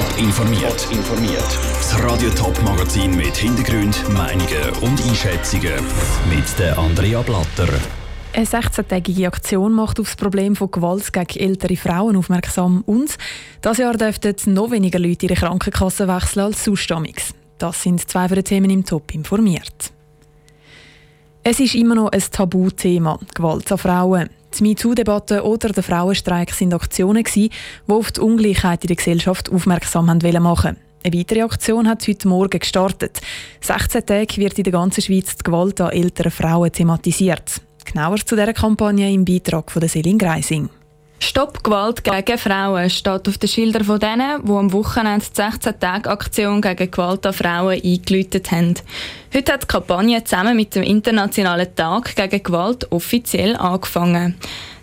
Top informiert. informiert. Das Radio Top Magazin mit Hintergrund, Meinungen und Einschätzungen mit der Andrea Blatter. Eine 16-tägige Aktion macht auf das Problem von Gewalt gegen ältere Frauen aufmerksam und das Jahr dürften noch weniger Leute ihre Krankenkasse wechseln als sonst Das sind zwei von den Themen im Top informiert. Es ist immer noch ein Tabuthema, Gewalt an Frauen. Die MeToo-Debatte oder der Frauenstreik sind Aktionen, die auf die Ungleichheit in der Gesellschaft aufmerksam machen wollten. Eine weitere Aktion hat heute Morgen gestartet. 16 Tage wird in der ganzen Schweiz die Gewalt an älteren Frauen thematisiert. Genauer zu dieser Kampagne im Beitrag von Selin Greising. Stopp Gewalt gegen Frauen steht auf den Schildern von denen, die am Wochenende die 16-Tage-Aktion gegen Gewalt an Frauen eingeläutet haben. Heute hat die Kampagne zusammen mit dem Internationalen Tag gegen Gewalt offiziell angefangen.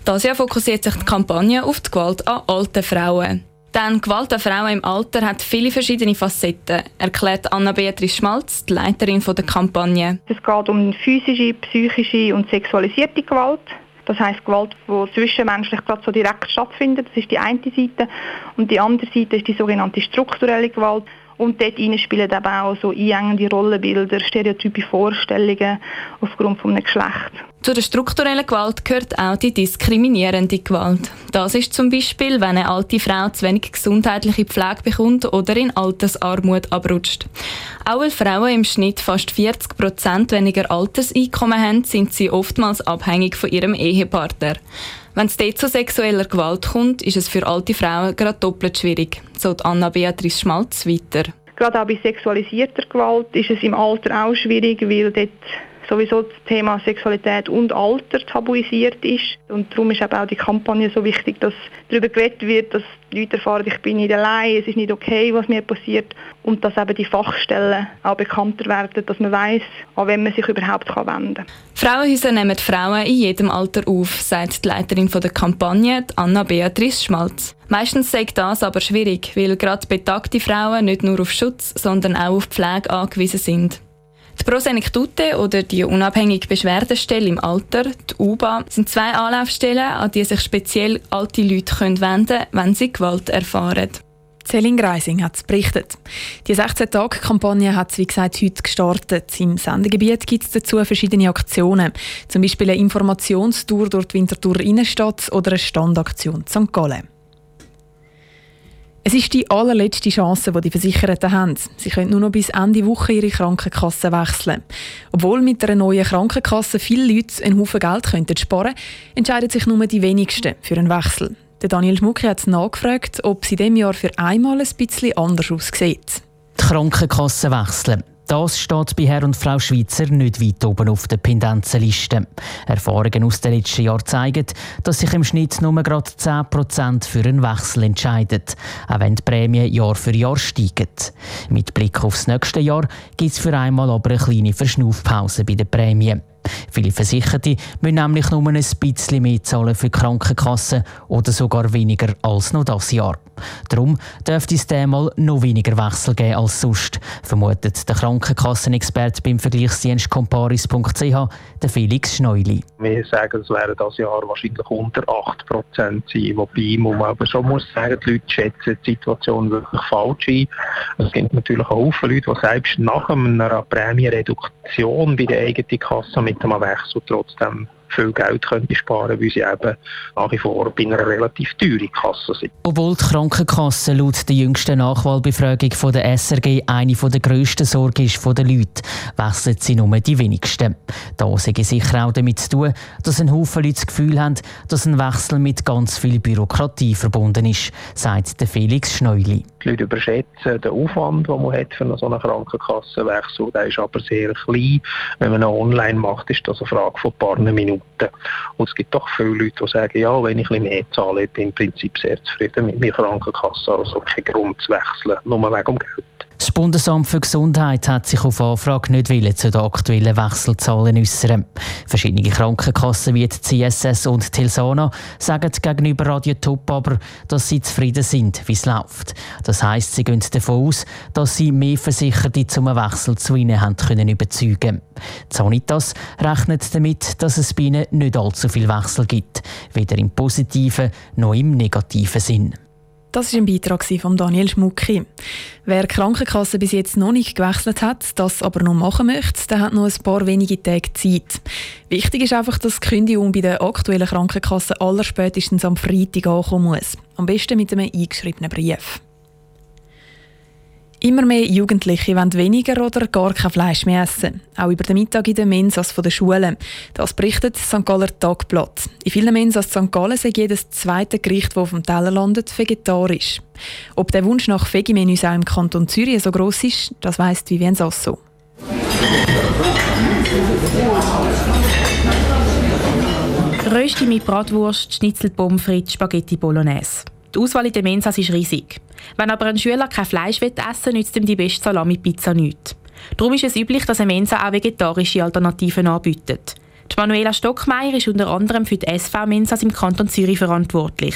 Das Jahr fokussiert sich die Kampagne auf die Gewalt an alten Frauen. Denn Gewalt an Frauen im Alter hat viele verschiedene Facetten, erklärt Anna-Beatrice Schmalz, die Leiterin der Kampagne. Es geht um physische, psychische und sexualisierte Gewalt. Das heißt Gewalt, die zwischenmenschlich gerade so direkt stattfindet. Das ist die eine Seite. Und die andere Seite ist die sogenannte strukturelle Gewalt. Und dort spielen eben auch so einengende Rollenbilder, stereotype Vorstellungen aufgrund von einem Geschlecht. Zu der strukturellen Gewalt gehört auch die diskriminierende Gewalt. Das ist zum Beispiel, wenn eine alte Frau zu wenig gesundheitliche Pflege bekommt oder in Altersarmut abrutscht. Auch weil Frauen im Schnitt fast 40 Prozent weniger Alterseinkommen haben, sind sie oftmals abhängig von ihrem Ehepartner. Wenn es dort zu sexueller Gewalt kommt, ist es für alte Frauen gerade doppelt schwierig, so Anna-Beatrice Schmalz weiter. Gerade auch bei sexualisierter Gewalt ist es im Alter auch schwierig, weil dort sowieso das Thema Sexualität und Alter tabuisiert ist. Und darum ist eben auch die Kampagne so wichtig, dass darüber geredet wird, dass die Leute erfahren, ich bin nicht allein, es ist nicht okay, was mir passiert. Und dass eben die Fachstellen auch bekannter werden, dass man weiß, an wen man sich überhaupt wenden kann. Frauenhäuser nehmen Frauen in jedem Alter auf, sagt die Leiterin der Kampagne, Anna-Beatrice Schmalz. Meistens sagt das aber schwierig, weil gerade betagte Frauen nicht nur auf Schutz, sondern auch auf Pflege angewiesen sind. Prosenektute oder die unabhängige Beschwerdestelle im Alter, die UBA, sind zwei Anlaufstellen, an die sich speziell alte Leute wenden können, wenn sie Gewalt erfahren. Celine Greising hat es berichtet. Die 16-Tage-Kampagne hat es, wie gesagt, heute gestartet. Im Sendegebiet gibt es dazu verschiedene Aktionen. Zum Beispiel eine Informationstour durch die Winterthur Innenstadt oder eine Standaktion St. Gallen. Es ist die allerletzte Chance, die die Versicherten haben. Sie können nur noch bis Ende Woche ihre Krankenkasse wechseln. Obwohl mit einer neuen Krankenkasse viele Leute einen Haufen Geld könnten sparen entscheiden sich nur die wenigsten für einen Wechsel. Der Daniel Schmucki hat nachgefragt, ob es in diesem Jahr für einmal ein bisschen anders aussieht. Die Krankenkasse wechseln. Das steht bei Herr und Frau Schweizer nicht weit oben auf der Pendenzenliste. Erfahrungen aus den letzten Jahren zeigen, dass sich im Schnitt nur gerade 10% für einen Wechsel entscheiden, auch wenn die Prämie Jahr für Jahr steigen. Mit Blick aufs nächste Jahr gibt es für einmal aber eine kleine Verschnaufpause bei den Prämien. Viele Versicherte müssen nämlich nur ein bisschen mehr zahlen für die Krankenkasse oder sogar weniger als noch das Jahr. Darum dürfte es diesmal noch weniger Wechsel geben als sonst, vermutet der Krankenkassenexperte beim Vergleichsdienst comparis.ch, Felix Schneuli. Wir sagen, es werden das Jahr wahrscheinlich unter 8% sein, wobei man aber schon muss sagen, die Leute schätzen die Situation wirklich falsch ein. Es gibt natürlich auch Haufen Leute, die selbst nach einer Prämiereduktion bei der eigenen Kasse mit einem Wechsel trotzdem viel Geld könnte sparen weil sie eben nach wie vor bei einer relativ teuren Kasse sind. Obwohl die Krankenkasse laut der jüngsten Nachwahlbefragung von der SRG eine der grössten Sorgen ist von den Leuten, wechseln sie nur die wenigsten. Da sei sicher auch damit zu tun, dass ein Haufen Leute das Gefühl haben, dass ein Wechsel mit ganz viel Bürokratie verbunden ist, sagt der Felix Schneuli. Die Leute überschätzen den Aufwand, den man hat für einen so einen Krankenkassenwechsel. Der ist aber sehr klein. Wenn man ihn online macht, ist das eine Frage von ein paar Minuten. Und es gibt doch viele Leute, die sagen, ja, wenn ich ein bisschen mehr zahle, bin ich im Prinzip sehr zufrieden mit meiner Krankenkasse. Also kein Grund zu wechseln, nur wegen dem Geld. Das Bundesamt für Gesundheit hat sich auf Anfrage nicht zu den aktuellen Wechselzahlen äußern. Verschiedene Krankenkassen wie die CSS und Tilsana sagen gegenüber Radio Top aber, dass sie zufrieden sind, wie es läuft. Das heisst, sie gehen davon aus, dass sie mehr Versicherte zum Wechsel zu ihnen haben können überzeugen. Sanitas rechnet damit, dass es bei ihnen nicht allzu viel Wechsel gibt, weder im positiven noch im negativen Sinn. Das ist ein Beitrag von Daniel Schmucki. Wer die Krankenkasse bis jetzt noch nicht gewechselt hat, das aber noch machen möchte, der hat noch ein paar wenige Tage Zeit. Wichtig ist einfach, dass die Kündigung bei der aktuellen Krankenkasse allerspätestens am Freitag ankommen muss. Am besten mit einem eingeschriebenen Brief. Immer mehr Jugendliche wollen weniger oder gar kein Fleisch mehr essen. Auch über den Mittag in den Mensas der Schulen. Das berichtet das St. Galler Tagblatt. In vielen Mensas St. Gallen sei jedes zweite Gericht, das auf dem Teller landet, vegetarisch. Ob der Wunsch nach Vegimenüs auch im Kanton Zürich so gross ist, das weiss Vivien Sasso. Rösti mit Bratwurst, Schnitzel, Pommes frites, Spaghetti Bolognese. Die Auswahl in den Mensas ist riesig. Wenn aber ein Schüler kein Fleisch essen will, nützt ihm die beste Salami-Pizza nichts. Darum ist es üblich, dass eine Mensa auch vegetarische Alternativen anbietet. Die Manuela Stockmeier ist unter anderem für die SV-Mensas im Kanton Zürich verantwortlich.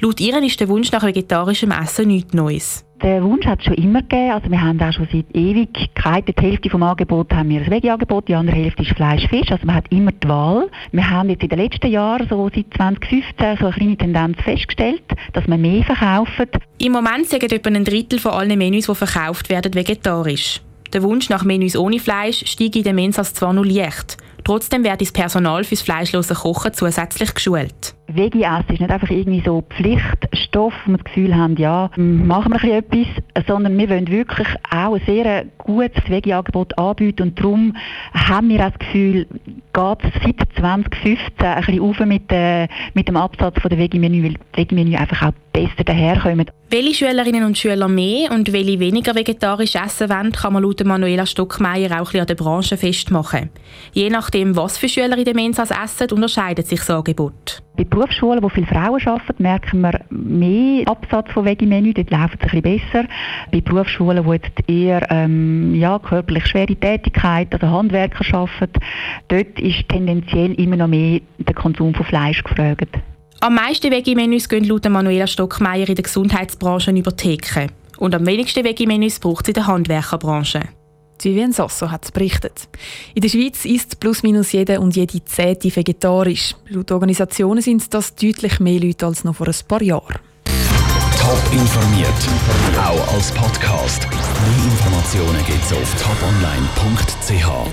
Laut ihr ist der Wunsch nach vegetarischem Essen nichts Neues. Der Wunsch hat es schon immer gegeben. Also wir haben auch schon seit Ewigkeit, die Hälfte vom Angebot haben wir ein Veggie-Angebot, die andere Hälfte ist Fleisch, Fisch. Also man hat immer die Wahl. Wir haben jetzt in den letzten Jahren, so seit 2015, so eine kleine Tendenz festgestellt, dass man mehr verkauft. Im Moment sagen etwa ein Drittel von allen Menüs, die verkauft werden, vegetarisch. Der Wunsch nach Menüs ohne Fleisch steigt in den Mensas zwar nur leicht. Trotzdem wird das Personal fürs fleischlose Kochen zusätzlich geschult. Veggie essen ist nicht einfach irgendwie so Pflichtstoff, wo wir das Gefühl haben, ja, machen wir ein bisschen etwas, sondern wir wollen wirklich auch ein sehr gutes Veggie-Angebot anbieten und darum haben wir auch das Gefühl, geht es seit 2015 ein bisschen auf mit, äh, mit dem Absatz der Veggie-Menü, weil die Veggie-Menü einfach auch besser daherkommen. Welche Schülerinnen und Schüler mehr und welche weniger vegetarisch essen wollen, kann man laut Manuela Stockmeier auch ein an der Branche festmachen. Je nachdem, was für Schüler in den Mensas essen, unterscheidet sich das Angebot. Bei Berufsschulen, wo viele Frauen arbeiten, merken wir mehr Absatz von Veggie-Menü, dort läuft es ein bisschen besser. Bei Berufsschulen, wo jetzt eher ähm, ja, körperlich schwere Tätigkeit oder Handwerker arbeiten, dort ist tendenziell immer noch mehr der Konsum von Fleisch gefragt. Am meisten Veggie-Menüs gehen laut Manuela Stockmeier in der Gesundheitsbranche über Theke. Und am wenigsten Veggie-Menüs braucht es in der Handwerkerbranche. Vivien Sasso hat es berichtet. In der Schweiz ist plus minus jede und jede zehnte vegetarisch. Laut Organisationen sind das deutlich mehr Leute als noch vor ein paar Jahren. Top informiert, auch als Podcast. Mehr Informationen gibt es auf toponline.ch.